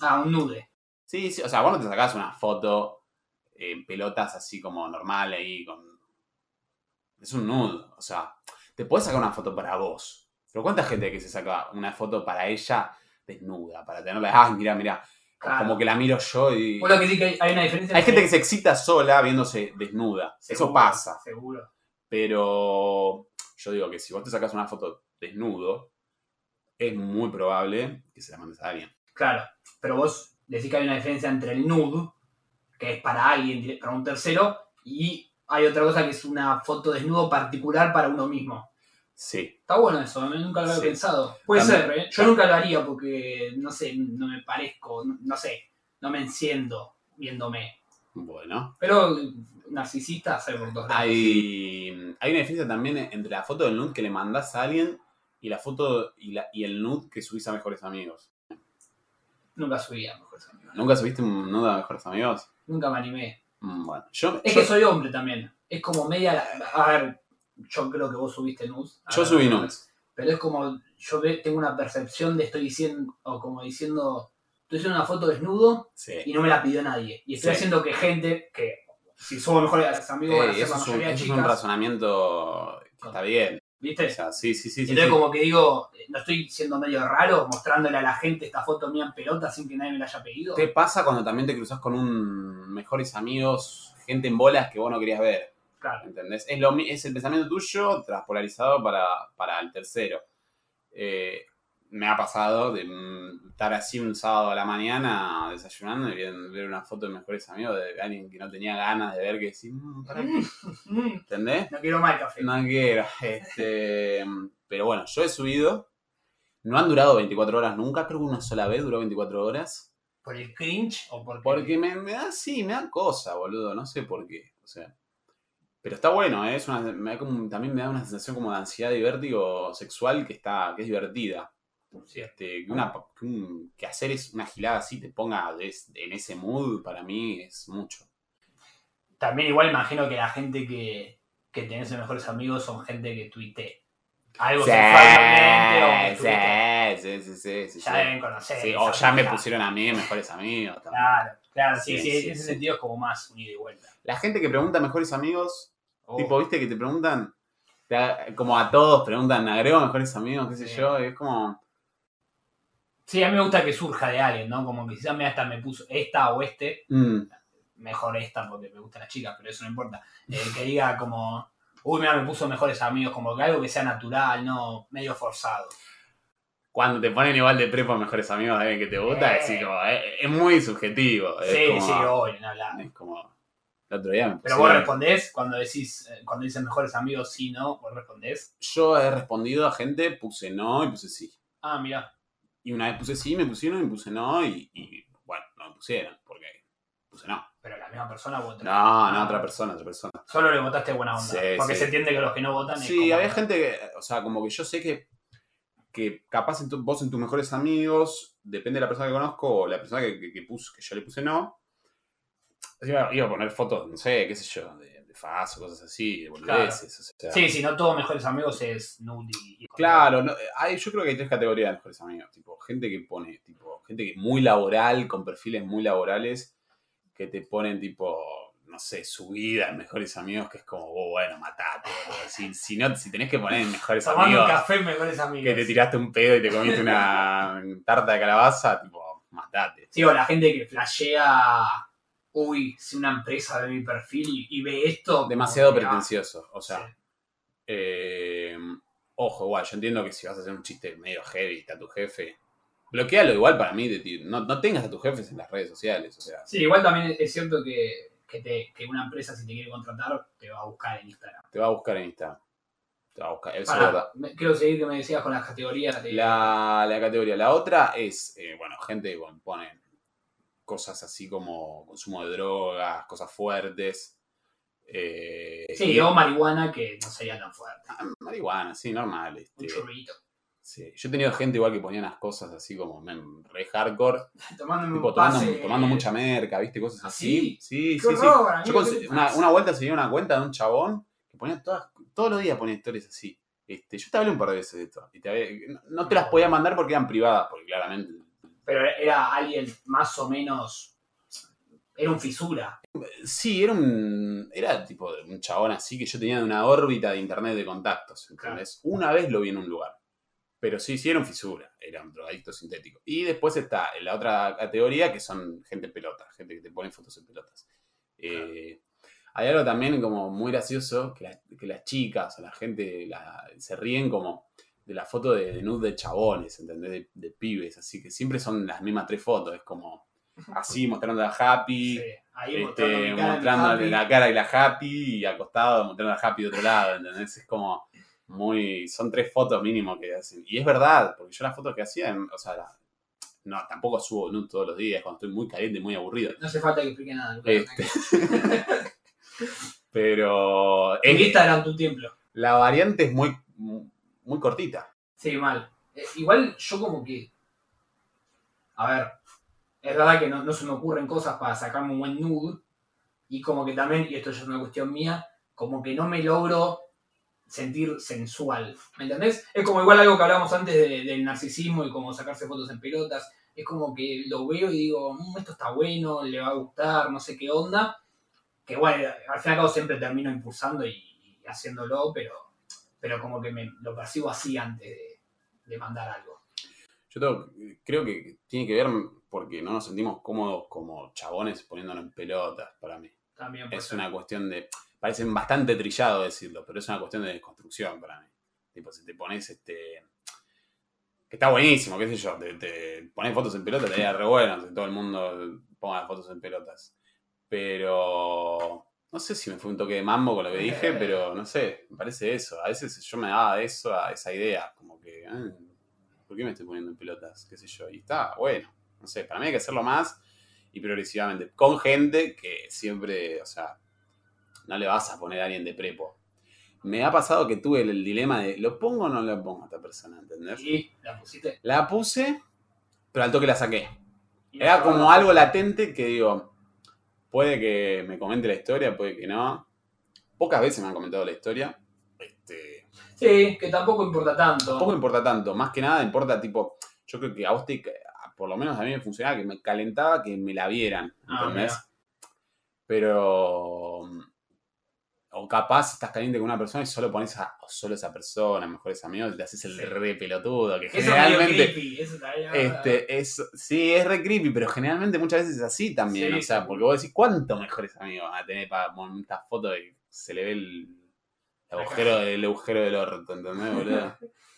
Ah, un nude. Sí, sí, o sea, vos no te sacás una foto en pelotas así como normal ahí con... Es un nude, o sea, te puedes sacar una foto para vos. Pero ¿cuánta gente que se saca una foto para ella desnuda? Para tenerla, ah, mira, mira, Claro. como que la miro yo y... Lo que sí que hay, hay una diferencia. Hay gente que se excita sola viéndose desnuda. Eso pasa. Seguro. Pero yo digo que si vos te sacas una foto desnudo, es muy probable que se la mandes a alguien. Claro. Pero vos decís que hay una diferencia entre el nude, que es para alguien, para un tercero, y hay otra cosa que es una foto desnudo particular para uno mismo. Sí. Está bueno eso, a mí nunca lo había Sí. pensado. Puede También- ser, ¿eh? Yo nunca lo haría porque, no sé, no me parezco, no, no sé, no me enciendo viéndome. Bueno. Pero narcisista sale por lados. Hay, hay una diferencia también entre la foto del nude que le mandás a alguien y la foto y, la, y el nude que subís a mejores amigos. Nunca subí a mejores amigos. ¿Nunca subiste un nude a mejores amigos? Nunca me animé. Mm, Bueno, yo, Es yo, que soy hombre también. Es como media. A ver, yo creo que vos subiste nudes. Yo ver, subí nudes. Pero es como. Yo tengo una percepción de estoy diciendo. O como diciendo. Estoy haciendo una foto desnudo Sí. y no me la pidió nadie. Y estoy Sí. haciendo que gente que. Si somos mejores amigos, van a ser eso la es un, de eso es un chicas. razonamiento que está bien. ¿Viste? O sea, sí, sí, sí. Entonces, sí. como que digo, no estoy siendo medio raro mostrándole a la gente esta foto mía en pelota sin que nadie me la haya pedido. ¿Qué pasa cuando también te cruzas con un mejores amigos, gente en bolas que vos no querías ver? Claro. ¿Entendés? Es, lo, es el pensamiento tuyo transpolarizado para, para el tercero. Eh, me ha pasado de estar así un sábado a la mañana desayunando y ver, una foto de mejores amigos de alguien que no tenía ganas de ver que decir, "Mm, ¿para qué?". Mm, ¿entendés? no quiero más café. No quiero. Este, pero bueno, yo he subido. No han durado 24 horas nunca, creo que una sola vez duró 24 horas. ¿Por el cringe o porque.? Porque me, me da, sí, me da cosa, boludo, no sé por qué. O sea. Pero está bueno, ¿eh? es una, me da como- también me da una sensación como de ansiedad y vértigo sexual que está, que es divertida. Este, que, una, que, un- que hacer es una gilada así te ponga des- en ese mood para mí es mucho. También igual imagino que la gente que, que tenés de mejores amigos son gente que tuite algo Sí, sexualmente o sí, sí, sí, sí, Ya sí. deben conocer. O ya me pusieron a mí mejores amigos. también. Claro, claro, sí, Sí, en ese sentido es como más unido y vuelta. La gente que pregunta mejores amigos, Oh, tipo, ¿viste que te preguntan? Como a todos preguntan, agrego mejores amigos, qué sé yo, y es como. Sí, a mí me gusta que surja de alguien, ¿no? Como que quizás me hasta me puso esta o este, mm, mejor esta porque me gustan las chicas, pero eso no importa. Eh, que diga como, uy, mira, me puso mejores amigos, como que algo que sea natural, no medio forzado. cuando te ponen igual de prepo mejores amigos de alguien que te gusta, Eh. es, así como, eh, es muy subjetivo. Es Sí, como, sí, obvio, no hablar. Es como. El otro día me Pero vos respondés cuando decís, eh, cuando dicen mejores amigos, sí, no, vos respondés. Yo he respondido a gente, puse no y puse sí. Ah, mira. Y una vez puse sí, me pusieron y puse no, y, y, bueno, no me pusieron, porque puse no. Pero la misma persona votó. No, no, otra persona, otra persona. Solo le votaste buena onda. Sí, porque sí. se entiende que los que no votan es Sí, como- había gente que, o sea, como que yo sé que, que capaz en tu- vos en tus mejores amigos, depende de la persona que conozco o la persona que, que, que puse, que yo le puse no, iba, iba a poner fotos, no sé, qué sé yo, de faz o cosas así, de boludeces. o sea. Sí, si no todos mejores amigos es y... y- Claro, no, hay, yo creo que hay tres categorías de mejores amigos, tipo, gente que pone, tipo, gente que es muy laboral, con perfiles muy laborales, que te ponen tipo, no sé, su vida en mejores amigos, que es como, oh, bueno, matate. Si, si no, si tenés que poner en mejores Tomando un amigos café mejores amigos. que te tiraste un pedo y te comiste una tarta de calabaza, tipo, matate. Sí, o la gente que flashea, uy, si una empresa ve mi perfil y, ve esto... Demasiado ah, pretencioso, o sea, sí. eh, ojo, igual, yo entiendo que si vas a hacer un chiste medio heavy, está tu jefe, bloquealo igual para mí, de ti. No, no tengas a tus jefes en las redes sociales, o sea, Sí, igual también es cierto que, que, te- que una empresa si te quiere contratar te va a buscar en Instagram. te va a buscar en Instagram. Te va a buscar, eso es Pará, verdad. me- quiero seguir que me decías con las categorías de... La, la categoría. La otra es, eh, bueno, gente que pone cosas así como consumo de drogas, cosas fuertes. eh, Sí, o marihuana que no sería tan fuerte. Ah, marihuana, sí, normal. Este, Un churrito. sí. Yo he tenido gente igual que ponía unas cosas así como men, re hardcore, Tomándome tipo un tomando, pase... tomando mucha merca, ¿viste? Cosas ¿Ah, así. Sí, ¡Qué sí, sí. horror, Yo te una, una vuelta seguía una cuenta de un chabón que ponía todas, todos los días ponía historias así. Este, yo te hablé un par de veces de esto. Y te no te las podía mandar porque eran privadas, porque claramente Pero era alguien más o menos. Era un fisura. Sí, era un. Era tipo un chabón así que yo tenía una órbita de internet de contactos. ¿entendés? Una vez lo vi en un lugar. Pero sí, sí era un fisura. Era un drogadicto sintético. Y después está la otra categoría que son gente en pelota. Gente que te pone fotos en pelotas. Eh, hay algo también como muy gracioso que, que las chicas o la gente se ríen como de la foto de, de nude de chabones, ¿entendés? De, pibes, así que siempre son las mismas tres fotos, es como así mostrando a Happy, este, mostrando la cara y la Happy y acostado mostrando a Happy de otro lado, ¿entendés? Es como muy, son tres fotos mínimo que hacen. Y es verdad, porque yo las fotos que hacía, o sea, no, tampoco subo nude todos los días cuando estoy muy caliente y muy aburrido. No hace falta que explique nada. Este. Pero... En Instagram tu templo. La variante es muy muy cortita. Sí, mal. Eh, igual yo como que... A ver, es verdad que no, se me ocurren cosas para sacarme un buen nude. Y como que también, y esto ya es una cuestión mía, como que no me logro sentir sensual. ¿Me entendés? Es como igual algo que hablábamos antes del narcisismo y como sacarse fotos en pelotas. Es como que lo veo y digo, mm, esto está bueno, le va a gustar, no sé qué onda. Que bueno, al fin y al cabo siempre termino impulsando y haciéndolo, pero pero como que me lo percibo así antes de, mandar algo. Yo creo que tiene que ver porque no nos sentimos cómodos como chabones poniéndonos en pelotas, para mí. También es una cuestión de. Parece bastante trillado decirlo, pero es una cuestión de desconstrucción para mí. Tipo, si te pones este. Que está buenísimo, qué sé yo. Te, pones fotos en pelotas, te re bueno que todo el mundo ponga fotos en pelotas. Pero no sé si me fue un toque de mambo con lo que dije, pero no sé, me parece eso. A veces yo me daba eso, a esa idea, como que, ah, ¿por qué me estoy poniendo en pelotas? ¿Qué sé yo? Y está, bueno, no sé, para mí hay que hacerlo más y progresivamente, con gente que siempre, o sea, no le vas a poner a alguien de prepo. Me ha pasado que tuve el, dilema de, ¿lo pongo o no lo pongo a esta persona? ¿Entendés? Sí, la pusiste. La puse, pero al toque la saqué. Era como algo latente que digo, Puede que me comente la historia, puede que no. Pocas veces me han comentado la historia. Este, sí, que tampoco importa tanto. Tampoco importa tanto. Más que nada importa, tipo, yo creo que a vos te, por lo menos a mí me funcionaba, que me calentaba que me la vieran. Ah, ¿Entendés? Pero o capaz estás caliente con una persona y solo pones a solo esa persona, mejores amigos, y te haces el re pelotudo. Que generalmente. este, es, sí, es re creepy, pero generalmente muchas veces es así también. o sea, porque vos decís, ¿cuántos mejores amigos a tener para montar esta foto y se le ve el, agujero, el agujero del orto, ¿entendés, boludo?